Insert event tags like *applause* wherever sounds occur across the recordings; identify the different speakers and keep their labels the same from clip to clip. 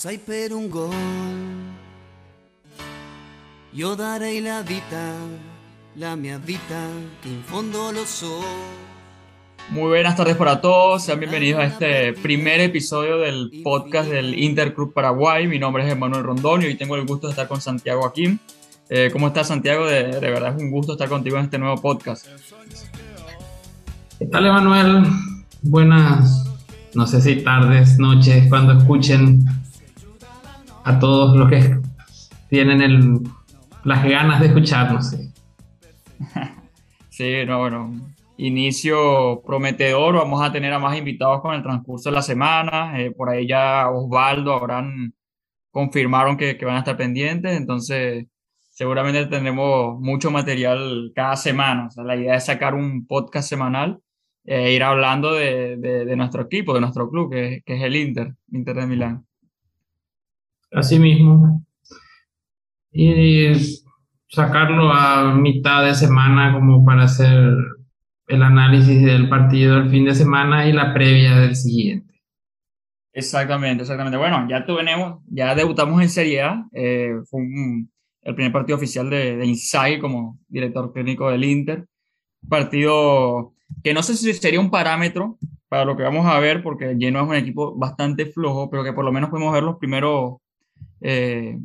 Speaker 1: Per un gol, io darei la vita, la mia vita, che in fondo lo so.
Speaker 2: Muy buenas tardes para todos, sean bienvenidos a este primer episodio del podcast del Interclub Paraguay. Mi nombre es Emanuel Rondón y hoy tengo el gusto de estar con Santiago aquí. Eh, ¿Cómo estás, Santiago? De, de, verdad es un gusto estar contigo en este nuevo podcast.
Speaker 3: ¿Qué tal, Emanuel? Buenas, no sé si tardes, noches, cuando escuchen a todos los que tienen las ganas de escucharnos. *laughs* Sí.
Speaker 2: sí, no, bueno, inicio prometedor. Vamos a tener a más invitados con el transcurso de la semana. Eh, por ahí ya Osvaldo, habrán confirmaron que, van a estar pendientes. Entonces, seguramente tendremos mucho material cada semana. O la idea es sacar un podcast semanal e ir hablando de, nuestro equipo, de nuestro club, que, que es el Inter, Inter de Milán.
Speaker 3: Así mismo. Y sacarlo a mitad de semana como para hacer el análisis del partido del fin de semana y la previa del siguiente.
Speaker 2: Exactamente, exactamente. Bueno, ya tenemos, ya debutamos en Serie A. Eh, fue el primer partido oficial de, de Inzaghi como director técnico del Inter. Partido que no sé si sería un parámetro para lo que vamos a ver, porque Genoa es un equipo bastante flojo, pero que por lo menos podemos ver los primeros, eh,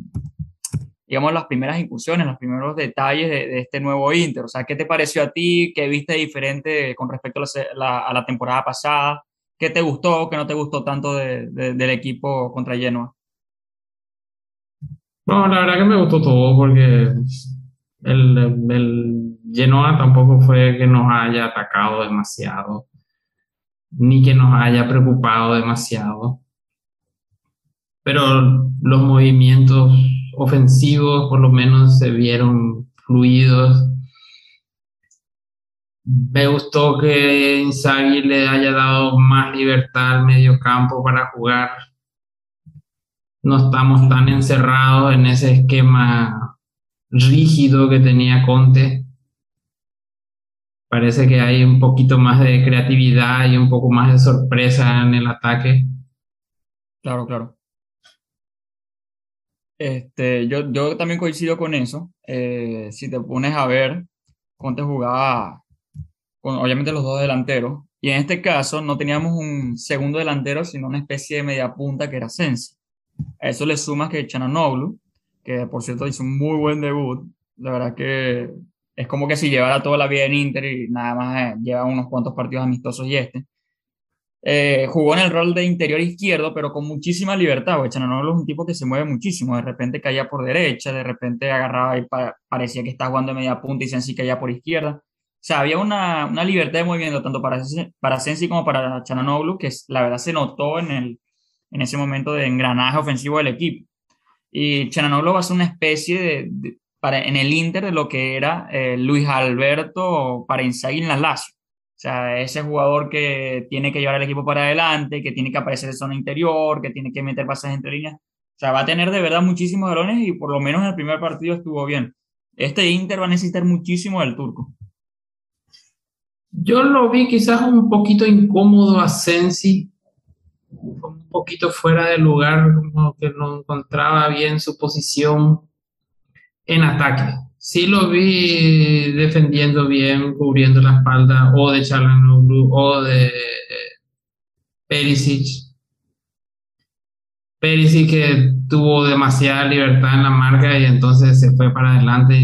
Speaker 2: digamos, las primeras incursiones, los primeros detalles de, este nuevo Inter. O sea, ¿qué te pareció a ti? ¿Qué viste diferente con respecto a la, temporada pasada? ¿Qué te gustó? ¿Qué no te gustó tanto de, del equipo contra Genoa?
Speaker 3: No, la verdad que me gustó todo porque el, el Genoa tampoco fue que nos haya atacado demasiado, ni que nos haya preocupado demasiado. Pero los movimientos ofensivos por lo menos se vieron fluidos. Me gustó que Inzaghi le haya dado más libertad al medio campo para jugar. No estamos tan encerrados en ese esquema rígido que tenía Conte. Parece que hay un poquito más de creatividad y un poco más de sorpresa en el ataque.
Speaker 2: Claro, claro. Este, yo, yo también coincido con eso. Eh, si te pones a ver, Conte jugaba con obviamente los dos delanteros. Y en este caso no teníamos un segundo delantero, sino una especie de media punta que era Sensi. A eso le sumas que Chananoglu, que por cierto hizo un muy buen debut. La verdad que es como que si llevara toda la vida en Inter y nada más eh, lleva unos cuantos partidos amistosos y este. Eh, jugó en el rol de interior izquierdo, pero con muchísima libertad. Chananoglu es un tipo que se mueve muchísimo. De repente caía por derecha, de repente agarraba y pa parecía que estaba jugando de media punta y Sensi caía por izquierda. O sea, había una, una libertad de movimiento tanto para, para Sensi como para Chananoglu, que la verdad se notó en, el, en ese momento de engranaje ofensivo del equipo. Y Chananoglu va a ser una especie de, de para, en el Inter de lo que era eh, Luis Alberto para Inzaghi en la Lazio. Sea, ese jugador que tiene que llevar al equipo para adelante, que tiene que aparecer en zona interior, que tiene que meter pases entre líneas. O sea, va a tener de verdad muchísimos balones y por lo menos en el primer partido estuvo bien. Este Inter va a necesitar muchísimo del turco.
Speaker 3: Yo lo vi quizás un poquito incómodo a Sensi, un poquito fuera de lugar, como que no encontraba bien su posición en ataque. Sí lo vi defendiendo bien, cubriendo la espalda o de Chalanoglu o de Perisic. Perisic que tuvo demasiada libertad en la marca y entonces se fue para adelante.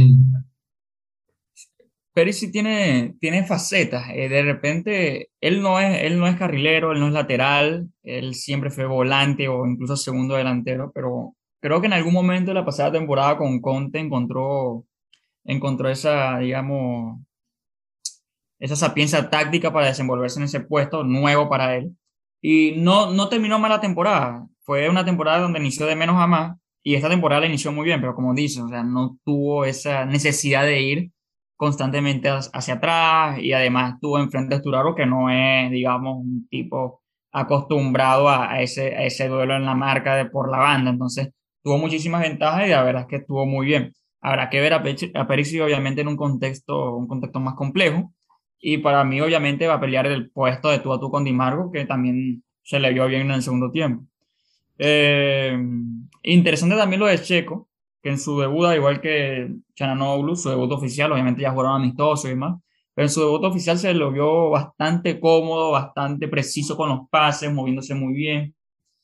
Speaker 2: Perisic tiene, tiene facetas. Eh, de repente, él no, es, él no es carrilero, él no es lateral, él siempre fue volante o incluso segundo delantero, pero creo que en algún momento de la pasada temporada con Conte encontró, encontró esa, digamos, esa sapiencia táctica para desenvolverse en ese puesto nuevo para él. Y no, no terminó mal la temporada. Fue una temporada donde inició de menos a más y esta temporada la inició muy bien, pero como dices, o sea, no tuvo esa necesidad de ir constantemente hacia atrás y además estuvo enfrente de Sturaro que no es, digamos, un tipo acostumbrado a, a, ese, a ese duelo en la marca de por la banda. Entonces, tuvo muchísimas ventajas y la verdad es que estuvo muy bien. Habrá que ver a, Pe a Perisic obviamente en un contexto, un contexto más complejo y para mí obviamente va a pelear el puesto de tú a tú con Di Marco que también se le vio bien en el segundo tiempo. Eh, Interesante también lo de Checo, que en su debut, igual que Chananoglu, su debut oficial, obviamente ya jugaron amistosos y demás, pero en su debut oficial se lo vio bastante cómodo, bastante preciso con los pases, moviéndose muy bien,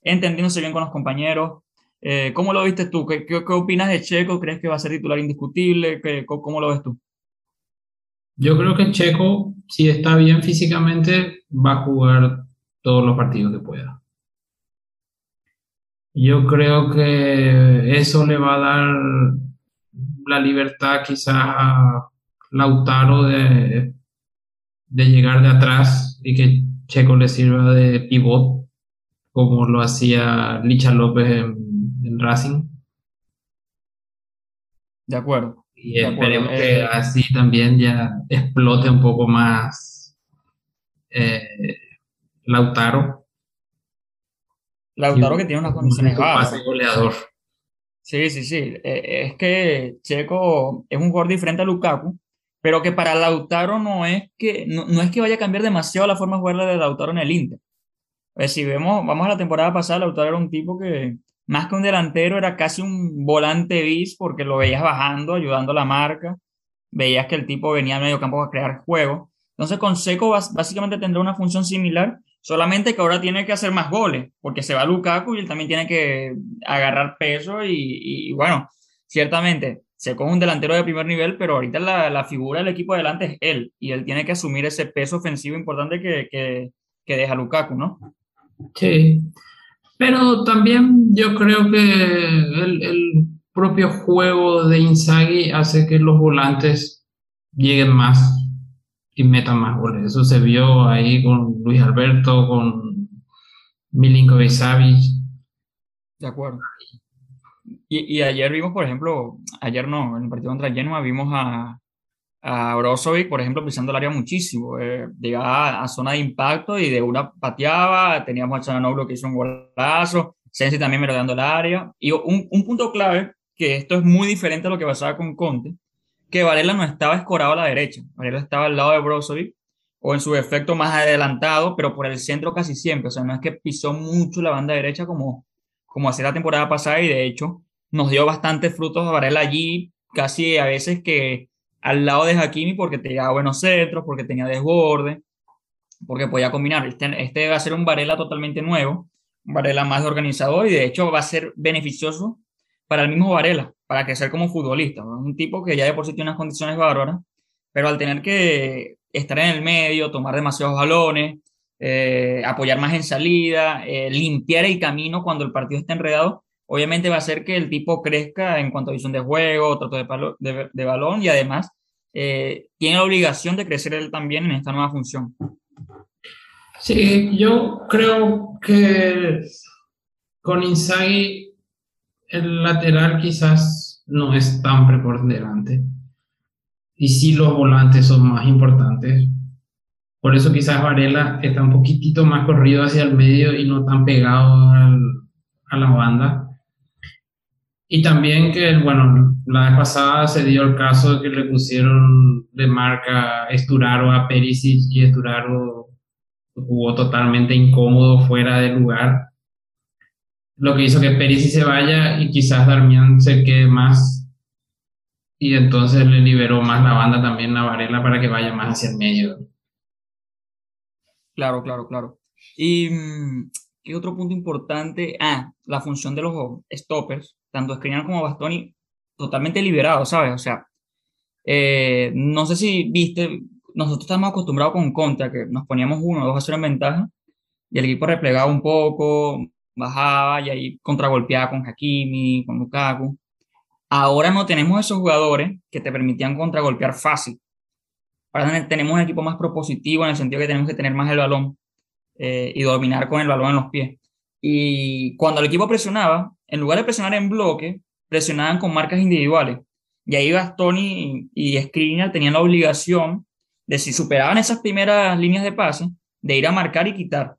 Speaker 2: entendiéndose bien con los compañeros. Eh, ¿Cómo lo viste tú? ¿Qué, ¿Qué, opinas de Checo? ¿Crees que va a ser titular indiscutible? ¿Qué, ¿Cómo lo ves tú?
Speaker 3: Yo creo que Checo, si está bien físicamente, va a jugar todos los partidos que pueda. Yo creo que eso le va a dar la libertad quizás a Lautaro de, de llegar de atrás y que Checo le sirva de pivot, como lo hacía Licha López en, Racing.
Speaker 2: De acuerdo.
Speaker 3: Y esperemos que eh, así también ya explote un poco más eh, Lautaro
Speaker 2: Lautaro que tiene unas condiciones bajas. Sí, sí, sí. Eh, es que Checo es un jugador diferente a Lukaku, pero que para Lautaro no es que, no, es que vaya a cambiar demasiado la forma de jugar de Lautaro en el Inter. Pues si vemos, vamos a la temporada pasada, Lautaro era un tipo que más que un delantero era casi un volante bis porque lo veías bajando, ayudando a la marca, veías que el tipo venía al medio campo a crear juego. Entonces con Seco básicamente tendrá una función similar, Solamente que ahora tiene que hacer más goles, porque se va Lukaku y él también tiene que agarrar peso y, bueno, ciertamente se coge un delantero de primer nivel, pero ahorita la, la, figura del equipo adelante es él y él tiene que asumir ese peso ofensivo importante que, que, que deja Lukaku, ¿no?
Speaker 3: Sí, pero también yo creo que el, el propio juego de Inzaghi hace que los volantes lleguen más y metan más goles. Eso se vio ahí con Luis Alberto, con Milinkovic Savic.
Speaker 2: De acuerdo. Y, y, ayer vimos, por ejemplo, ayer no, en el partido contra Genoa vimos a, a Brozovic, por ejemplo, pisando el área muchísimo. Eh, llegaba a, zona de impacto y de una pateaba, teníamos a Chananoglu que hizo un golazo, Sensi también merodeando el área. Y un, un punto clave, que esto es muy diferente a lo que pasaba con Conte, que Varela no estaba escorado a la derecha. Varela estaba al lado de Brozovic o en su efecto más adelantado, pero por el centro casi siempre. O sea, no es que pisó mucho la banda derecha como, como hacía la temporada pasada y de hecho nos dio bastantes frutos a Varela allí, casi a veces que al lado de Hakimi porque tenía buenos centros, porque tenía desborde, porque podía combinar. Este, este va a ser un Varela totalmente nuevo, un Varela más organizador y de hecho va a ser beneficioso para el mismo Varela, para crecer como futbolista. Un tipo que ya de por sí tiene unas condiciones bárbaras, pero al tener que estar en el medio, tomar demasiados balones, eh, apoyar más en salida, eh, limpiar el camino cuando el partido está enredado, obviamente va a hacer que el tipo crezca en cuanto a visión de juego, trato de, de, balón y además eh, tiene la obligación de crecer él también en esta nueva función.
Speaker 3: Sí, yo creo que con Inzaghi el lateral quizás no es tan preponderante. Y sí los volantes son más importantes. Por eso quizás Varela está un poquitito más corrido hacia el medio y no tan pegado a la banda. Y también que, bueno, la vez pasada se dio el caso de que le pusieron de marca Esturaro a Perisic y Esturaro jugó totalmente incómodo, fuera de lugar lo que hizo que Perisic se vaya y quizás Darmian se quede más y entonces le liberó más la banda también a Varela para que vaya más hacia el medio.
Speaker 2: Claro, claro, claro. Y mm, qué otro punto importante, ah, la función de los stoppers, tanto Skriniar como Bastoni, totalmente liberados, ¿sabes? O sea, eh, no sé si viste, nosotros estamos acostumbrados con contra, que nos poníamos uno o dos a cero en ventaja, y el equipo replegaba un poco, bajaba y ahí contragolpeaba con Hakimi, con Lukaku. Ahora no tenemos esos jugadores que te permitían contragolpear fácil. Ahora tenemos un equipo más propositivo en el sentido que tenemos que tener más el balón eh, y dominar con el balón en los pies. Y cuando el equipo presionaba, en lugar de presionar en bloque, presionaban con marcas individuales. Y ahí Bastoni y, y Skriniar tenían la obligación de si superaban esas primeras líneas de pase, de ir a marcar y quitar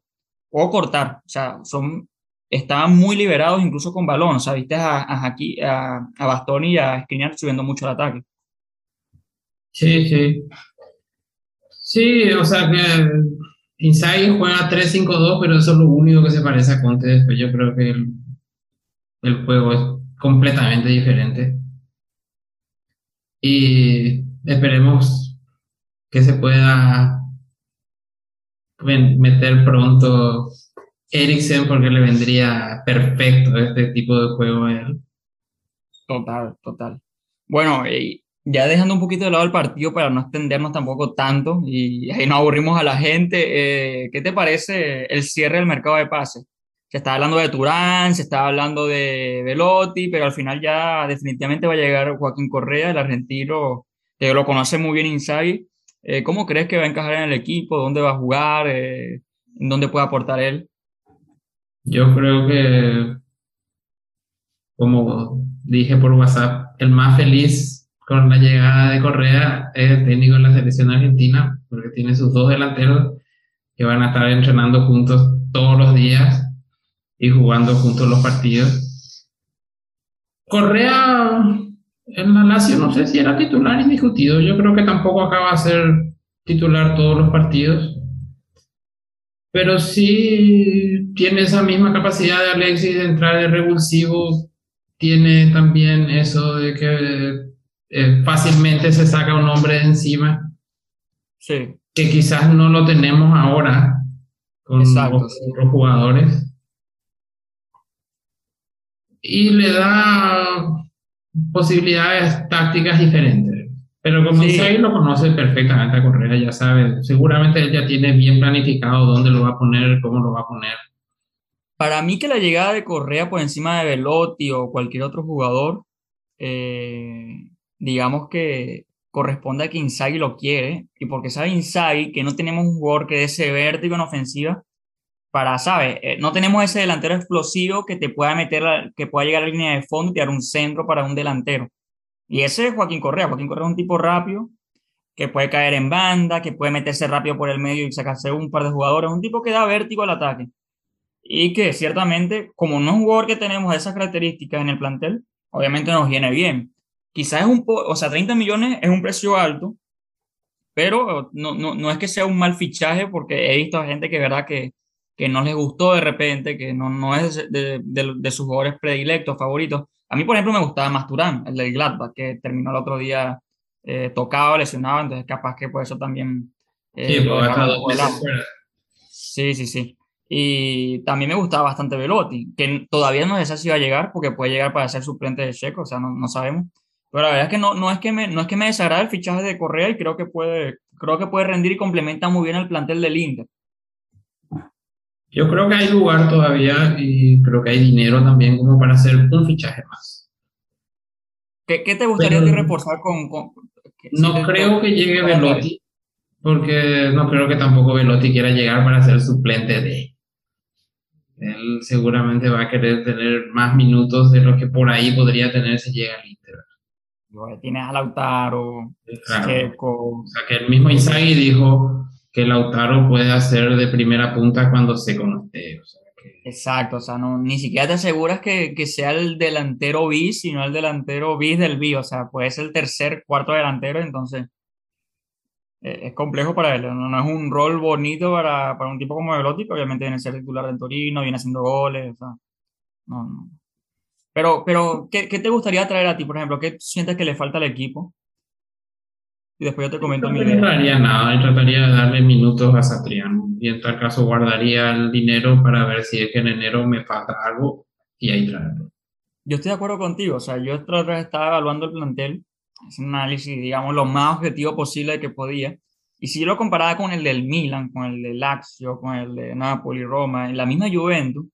Speaker 2: o cortar. O sea, son estaban muy liberados incluso con balón. O sea, viste a, a, a, a Bastón y a Skriniar subiendo mucho el ataque.
Speaker 3: Sí, sí. Sí, o sea que Inzaghi juega 3-5-2, pero eso es lo único que se parece a Conte. Después yo creo que el juego es completamente diferente. Y esperemos que se pueda meter pronto Eriksen porque le vendría perfecto este tipo de juego.
Speaker 2: Total, total. Bueno, ya dejando un poquito de lado el partido para no extendernos tampoco tanto y ahí no aburrimos a la gente, eh, ¿qué te parece el cierre del mercado de pases? Se está hablando de Turán, se está hablando de Velotti, pero al final ya definitivamente va a llegar Joaquín Correa, el argentino, que lo conoce muy bien Inzaghi. Eh, ¿Cómo crees que va a encajar en el equipo? ¿Dónde va a jugar? Eh, ¿En dónde puede aportar él?
Speaker 3: Yo creo que, como dije por WhatsApp, el más feliz con la llegada de Correa es el técnico de la selección argentina, porque tiene sus dos delanteros que van a estar entrenando juntos todos los días y jugando juntos los partidos. Correa en la Lazio no sé si era titular indiscutido, yo creo que tampoco acaba de ser titular todos los partidos, pero sí tiene esa misma capacidad de Alexis de entrar de revulsivo, tiene también eso de que eh, fácilmente se saca un hombre de encima,
Speaker 2: sí.
Speaker 3: que quizás no lo tenemos ahora con otros jugadores y le da posibilidades tácticas diferentes. Pero como sí. lo conoce perfectamente a Correa, ya sabe, seguramente él ya tiene bien planificado dónde lo va a poner, cómo lo va a poner.
Speaker 2: Para mí que la llegada de Correa por encima de Velotti o cualquier otro jugador, eh, digamos que corresponde a que Inzaghi lo quiere y porque sabe Inzaghi que no tenemos un jugador que dé ese vértigo en ofensiva para, ¿sabes? Eh, no tenemos ese delantero explosivo que te pueda meter, que pueda llegar a la línea de fondo y dar un centro para un delantero. Y ese es Joaquín Correa. Joaquín Correa es un tipo rápido, que puede caer en banda, que puede meterse rápido por el medio y sacarse un par de jugadores. Un tipo que da vértigo al ataque. Y que ciertamente, como no es un jugador que tenemos esas características en el plantel, obviamente nos viene bien. Quizás es un poco, o sea, 30 millones es un precio alto, pero no, no, no es que sea un mal fichaje porque he visto a gente que, verdad, que, que no les gustó de repente, que no, no es de, de, sus jugadores predilectos, favoritos. A mí, por ejemplo, me gustaba más Turán, el del Gladbach, que terminó el otro día eh, tocado, lesionado, entonces capaz que por eso también...
Speaker 3: Eh,
Speaker 2: sí, sí, sí, Y también me gustaba bastante Velotti, que todavía no sé si va a llegar, porque puede llegar para ser suplente de Checo, o sea, no, no sabemos. Pero la verdad es que no, no, es que me, no es que me desagrade el fichaje de Correa y creo que puede, creo que puede rendir y complementa muy bien el plantel del Inter.
Speaker 3: Yo creo que hay lugar todavía y creo que hay dinero también como para hacer un fichaje más.
Speaker 2: ¿Qué, qué te gustaría reforzar con...?
Speaker 3: no creo que llegue Velotti, porque no creo que tampoco Velotti quiera llegar para ser suplente de... Él seguramente va a querer tener más minutos de lo que por ahí podría tener si llega al Inter.
Speaker 2: Tienes a Lautaro,
Speaker 3: claro. O sea, que el mismo Inzaghi dijo que Lautaro puede hacer de primera punta cuando se conoce.
Speaker 2: Exacto, o sea, no, ni siquiera te aseguras que, que, sea el delantero bis, sino el delantero bis del bis, o sea, puede ser el tercer, cuarto delantero, entonces eh, es complejo para él, no, es un rol bonito para, para un tipo como Velotti, obviamente viene a ser titular del Torino, viene haciendo goles, o sea, no, no. Pero, pero ¿qué, ¿qué, te gustaría traer a ti, por ejemplo? ¿Qué sientes que le falta al equipo? Y después yo te comento mi
Speaker 3: idea. No haría nada, y trataría de darle minutos a Satriano. Y en tal caso guardaría el dinero para ver si es que en enero me falta algo y ahí traerlo.
Speaker 2: Yo estoy de acuerdo contigo. O sea, yo estaba evaluando el plantel, haciendo un análisis, digamos, lo más objetivo posible que podía. Y si yo lo comparaba con el del Milan, con el del Lazio, con el de Napoli, Roma, en la misma Juventus,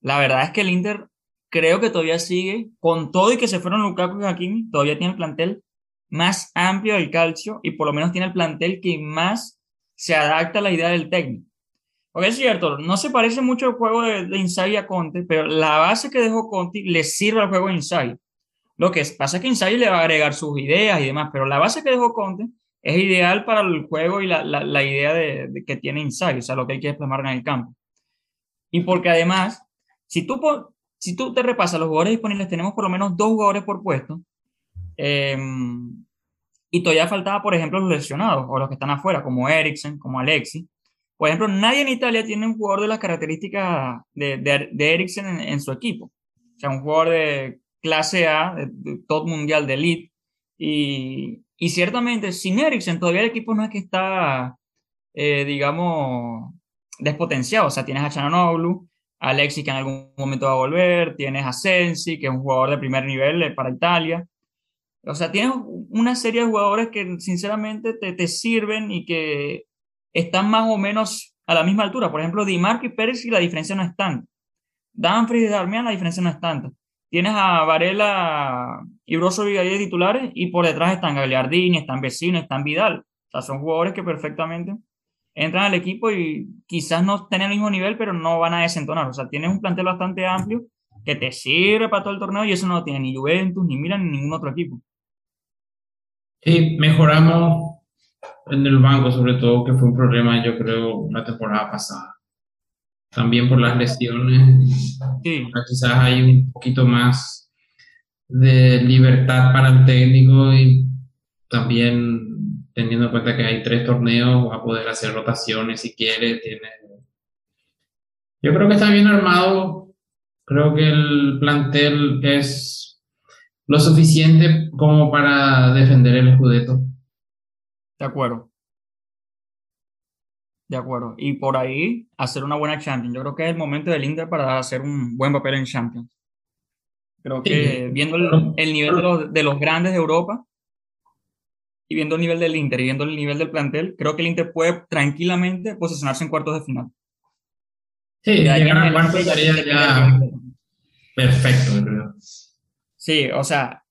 Speaker 2: la verdad es que el Inter creo que todavía sigue, con todo y que se fueron Lukaku y Hakimi, todavía tiene el plantel más amplio del calcio y por lo menos tiene el plantel que más se adapta a la idea del técnico. Porque es cierto, no se parece mucho al juego de, de a Conte, pero la base que dejó Conte le sirve al juego de Inzaghi. Lo que pasa es que Inzaghi le va a agregar sus ideas y demás, pero la base que dejó Conte es ideal para el juego y la, la, idea de, que tiene Inzaghi, o sea, lo que hay que plasmar en el campo. Y porque además, si tú, si tú te repasas los jugadores disponibles, tenemos por lo menos dos jugadores por puesto, Em, y todavía faltaba, por ejemplo, los lesionados o los que están afuera, como Eriksen, como Alexi. Por ejemplo, nadie en Italia tiene un jugador de las características de, de, Eriksen en, su equipo. o sea, un jugador de clase A, de, top mundial de elite. Y, y, ciertamente, sin Eriksen, todavía el equipo no es que está, eh, digamos, despotenciado. O sea, tienes a Alexis que en algún momento va a volver, tienes a Sensi, que es un jugador de primer nivel eh, para Italia. O sea, tienes una serie de jugadores que sinceramente te, te sirven y que están más o menos a la misma altura. Por ejemplo, Di Marco y Pérez y la diferencia no es tanta. Danfries y Darmian la diferencia no es tanta. Tienes a Varela y Brozovic ahí de titulares y por detrás están Gagliardini, están Vecino, están Vidal. O sea, son jugadores que perfectamente entran al equipo y quizás no estén al mismo nivel, pero no van a desentonar. O sea, tienes un plantel bastante amplio que te sirve para todo el torneo y eso no lo tiene ni Juventus, ni Milan, ni ningún otro equipo.
Speaker 3: Sí, mejoramos en el banco, sobre todo, que fue un problema, yo creo, la temporada pasada. También por las lesiones. Sí. Quizás hay un poquito más de libertad para el técnico y también teniendo en cuenta que hay tres torneos, va a poder hacer rotaciones si quiere. Tiene... Yo creo que está bien armado. Creo que el plantel es lo suficiente como para defender el Scudetto.
Speaker 2: De acuerdo. De acuerdo. Y por ahí hacer una buena Champions. Yo creo que es el momento del Inter para hacer un buen papel en Champions. Creo que viendo el, nivel de los, de los, grandes de Europa y viendo el nivel del Inter y viendo el nivel del plantel, creo que el Inter puede tranquilamente posicionarse en cuartos de final.
Speaker 3: Sí, llegar a cuartos sería ya perfecto, creo.
Speaker 2: Sí, o sea,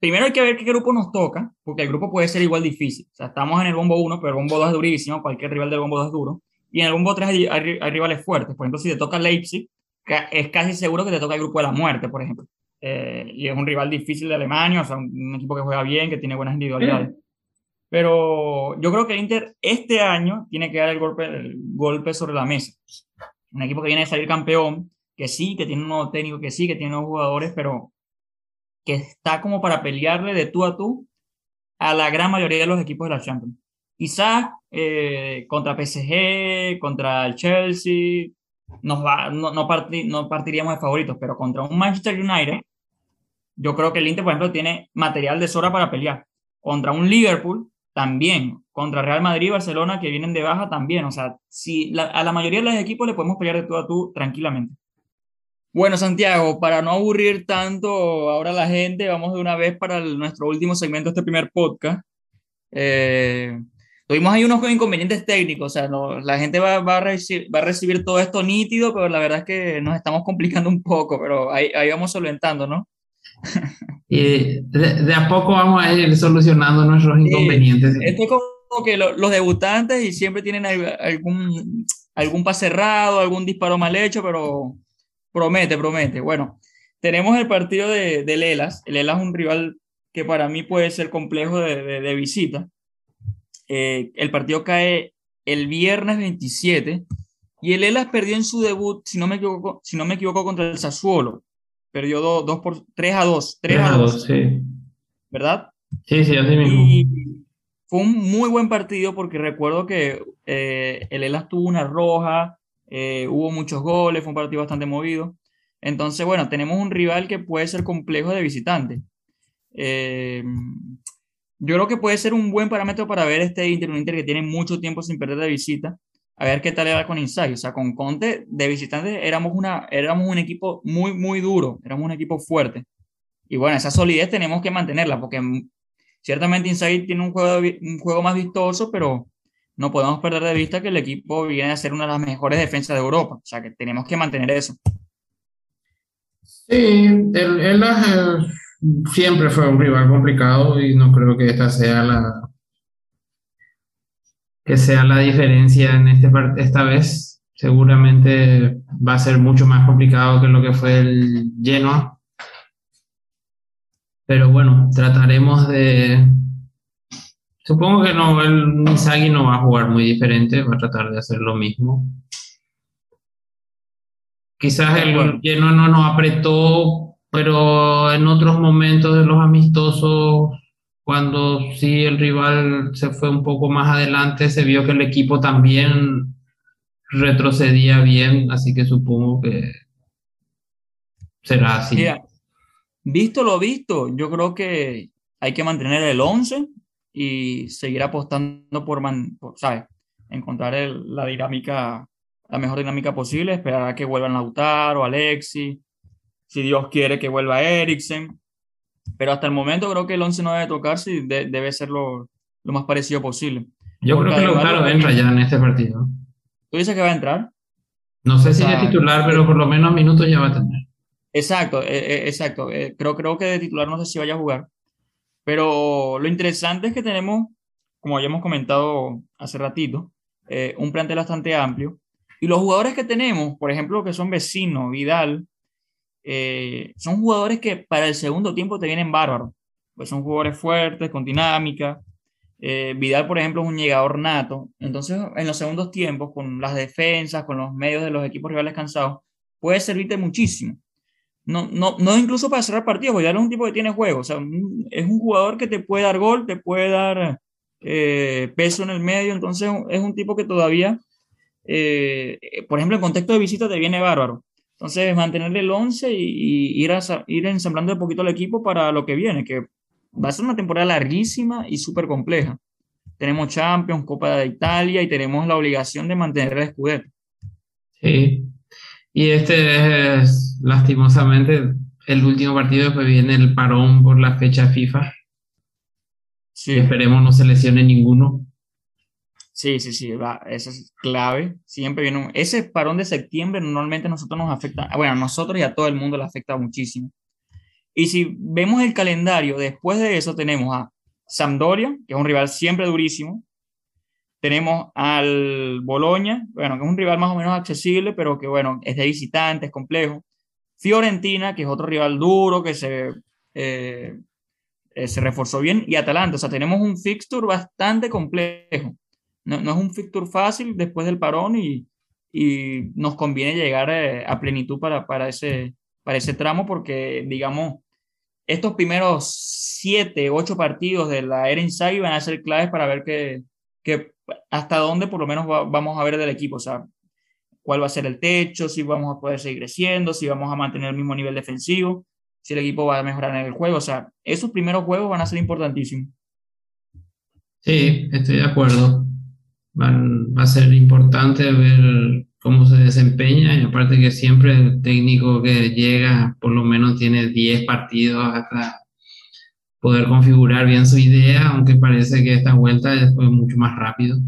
Speaker 2: primero hay que ver qué grupo nos toca, porque el grupo puede ser igual difícil. O sea, estamos en el bombo 1, pero el bombo 2 es durísimo, cualquier rival del bombo 2 es duro. Y en el bombo 3 hay, rivales fuertes. Por ejemplo, si te toca Leipzig, es casi seguro que te toca el grupo de la muerte, por ejemplo. Eh, y es un rival difícil de Alemania, o sea, un, equipo que juega bien, que tiene buenas individualidades. Pero yo creo que el Inter este año tiene que dar el golpe, el golpe sobre la mesa. Un equipo que viene de salir campeón, que sí, que tiene un nuevo técnico, que sí, que tiene nuevos jugadores, pero que está como para pelearle de tú a tú a la gran mayoría de los equipos de la Champions. Quizás eh, contra PSG, contra el Chelsea, nos va, no, no, no, partiríamos de favoritos, pero contra un Manchester United, yo creo que el Inter, por ejemplo, tiene material de sobra para pelear. Contra un Liverpool, también. Contra Real Madrid y Barcelona, que vienen de baja, también. O sea, si a la mayoría de los equipos le podemos pelear de tú a tú tranquilamente. Bueno, Santiago, para no aburrir tanto ahora la gente, vamos de una vez para nuestro último segmento de este primer podcast. Eh, tuvimos ahí unos inconvenientes técnicos, o sea, la gente va, va, a recibir, va, a recibir, todo esto nítido, pero la verdad es que nos estamos complicando un poco, pero ahí, ahí vamos solventando, ¿no?
Speaker 3: Y de, a poco vamos a ir solucionando nuestros inconvenientes.
Speaker 2: esto es como que los debutantes y siempre tienen algún, algún pase cerrado, algún disparo mal hecho, pero Promete, promete. Bueno, tenemos el partido de, de Lelas. El Lelas es un rival que para mí puede ser complejo de, visita. Eh, el partido cae el viernes 27 y el Elas perdió en su debut, si no me equivoco, si no me equivoco contra el Sassuolo. Perdió 2 por 3 a 2. 3, a 2, sí. ¿Verdad?
Speaker 3: Sí, sí, así mismo. Y
Speaker 2: fue un muy buen partido porque recuerdo que eh, el Elas tuvo una roja, eh, hubo muchos goles, fue un partido bastante movido. Entonces, bueno, tenemos un rival que puede ser complejo de visitante. Eh, yo creo que puede ser un buen parámetro para ver este Inter, un Inter que tiene mucho tiempo sin perder de visita, a ver qué tal era con Insight. O sea, con Conte de visitante éramos, una, éramos un equipo muy, muy duro, éramos un equipo fuerte. Y bueno, esa solidez tenemos que mantenerla, porque ciertamente Insight tiene un juego, un juego más vistoso, pero no podemos perder de vista que el equipo viene a ser una de las mejores defensas de Europa. O sea, que tenemos que mantener eso.
Speaker 3: Sí, él, eh, siempre fue un rival complicado y no creo que esta sea la que sea la diferencia en este esta vez. Seguramente va a ser mucho más complicado que lo que fue el Genoa. Pero bueno, trataremos de, Supongo que no, el Misagi no va a jugar muy diferente, va a tratar de hacer lo mismo. Quizás el lleno no nos apretó, pero en otros momentos de los amistosos, cuando sí el rival se fue un poco más adelante, se vio que el equipo también retrocedía bien, así que supongo que, será así.
Speaker 2: visto lo visto, yo creo que hay que mantener el 11 y seguir apostando por, ¿sabes? Encontrar la dinámica, la mejor dinámica posible, esperar a que vuelvan Lautaro, Alexi, si Dios quiere que vuelva Eriksen. Pero hasta el momento creo que el 11 no debe tocarse y debe ser lo, lo, más parecido posible.
Speaker 3: Yo creo que Lautaro entra ya en este partido.
Speaker 2: ¿Tú dices que va a entrar?
Speaker 3: No sé si es titular, pero por lo menos minutos ya va a tener.
Speaker 2: Exacto, eh, eh, exacto. Eh, creo, creo que de titular no sé si vaya a jugar. Pero lo interesante es que tenemos, como ya hemos comentado hace ratito, un plantel bastante amplio. Y los jugadores que tenemos, por ejemplo, que son vecinos, Vidal, son jugadores que para el segundo tiempo te vienen bárbaros. Pues son jugadores fuertes, con dinámica, eh, Vidal, por ejemplo, es un llegador nato. Entonces, en los segundos tiempos, con las defensas, con los medios de los equipos rivales cansados, puede servirte muchísimo. No, no, no incluso para cerrar partidos, Vidal es un tipo que tiene juego. Es un jugador que te puede dar gol, te puede dar eh, peso en el medio. Entonces, es un tipo que todavía, eh, por ejemplo, en contexto de visita te viene bárbaro. Entonces, mantenerle el 11 y, ir, a, ir ensamblando un poquito el equipo para lo que viene, que va a ser una temporada larguísima y súper compleja. Tenemos Champions, Copa de Italia y tenemos la obligación de mantener el escudero.
Speaker 3: Sí, y este es lastimosamente el último partido, después viene el parón por la fecha FIFA. Sí. Esperemos no se lesione ninguno.
Speaker 2: Sí, sí, sí, va, eso es clave. Siempre viene ese parón de septiembre normalmente a nosotros nos afecta, bueno, a nosotros y a todo el mundo le afecta muchísimo. Y si vemos el calendario, después de eso tenemos a Sampdoria, que es un rival siempre durísimo. Tenemos al Boloña, bueno, que es un rival más o menos accesible, pero que bueno, es de visitante, es complejo. Fiorentina, que es otro rival duro, que se, eh, eh, se reforzó bien. Y Atalanta, o sea, tenemos un fixture bastante complejo. No, no es un fixture fácil después del parón y, y nos conviene llegar eh, a, plenitud para, para, ese, para ese tramo porque, digamos, estos primeros siete, ocho partidos de la era Insight van a ser claves para ver que, que hasta dónde por lo menos vamos a ver del equipo, o sea, cuál va a ser el techo, si vamos a poder seguir creciendo, si vamos a mantener el mismo nivel defensivo, si el equipo va a mejorar en el juego, o sea, esos primeros juegos van a ser importantísimos.
Speaker 3: Sí, estoy de acuerdo. Van, va a ser importante ver cómo se desempeña y aparte que siempre el técnico que llega por lo menos tiene 10 partidos hasta poder configurar bien su idea, aunque parece que esta vuelta fue mucho más rápido.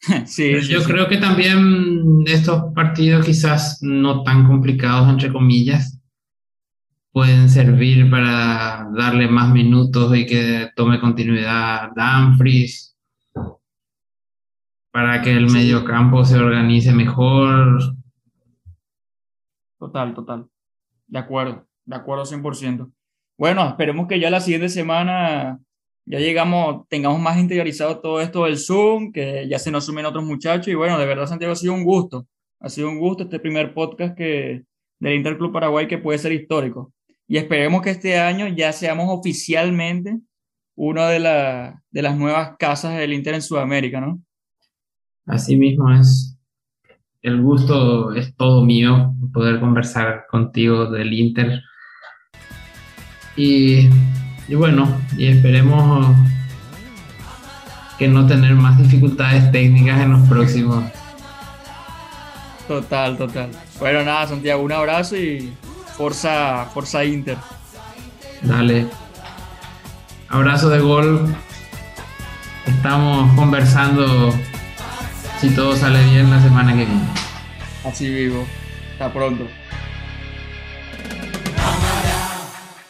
Speaker 3: *laughs* Sí, yo creo que también estos partidos quizás no tan complicados, entre comillas, pueden servir para darle más minutos y que tome continuidad Danfries para que el mediocampo se organice mejor.
Speaker 2: Total, total. De acuerdo, de acuerdo 100%. Bueno, esperemos que ya la siguiente semana ya llegamos, tengamos más interiorizado todo esto del Zoom, que ya se nos sumen otros muchachos. Y bueno, de verdad, Santiago, ha sido un gusto. Ha sido un gusto este primer podcast que, del Interclub Paraguay que puede ser histórico. Y esperemos que este año ya seamos oficialmente una de, de las nuevas casas del Inter en Sudamérica, ¿no?
Speaker 3: Así mismo es. El gusto es todo mío poder conversar contigo del Inter. Y, bueno, y esperemos que no tener más dificultades técnicas en los próximos.
Speaker 2: Total, total. Bueno, nada, Santiago, un abrazo y fuerza, fuerza Inter.
Speaker 3: Dale. Abrazo de gol. Estamos conversando si todo sale bien la semana que viene.
Speaker 2: Así vivo. Hasta pronto.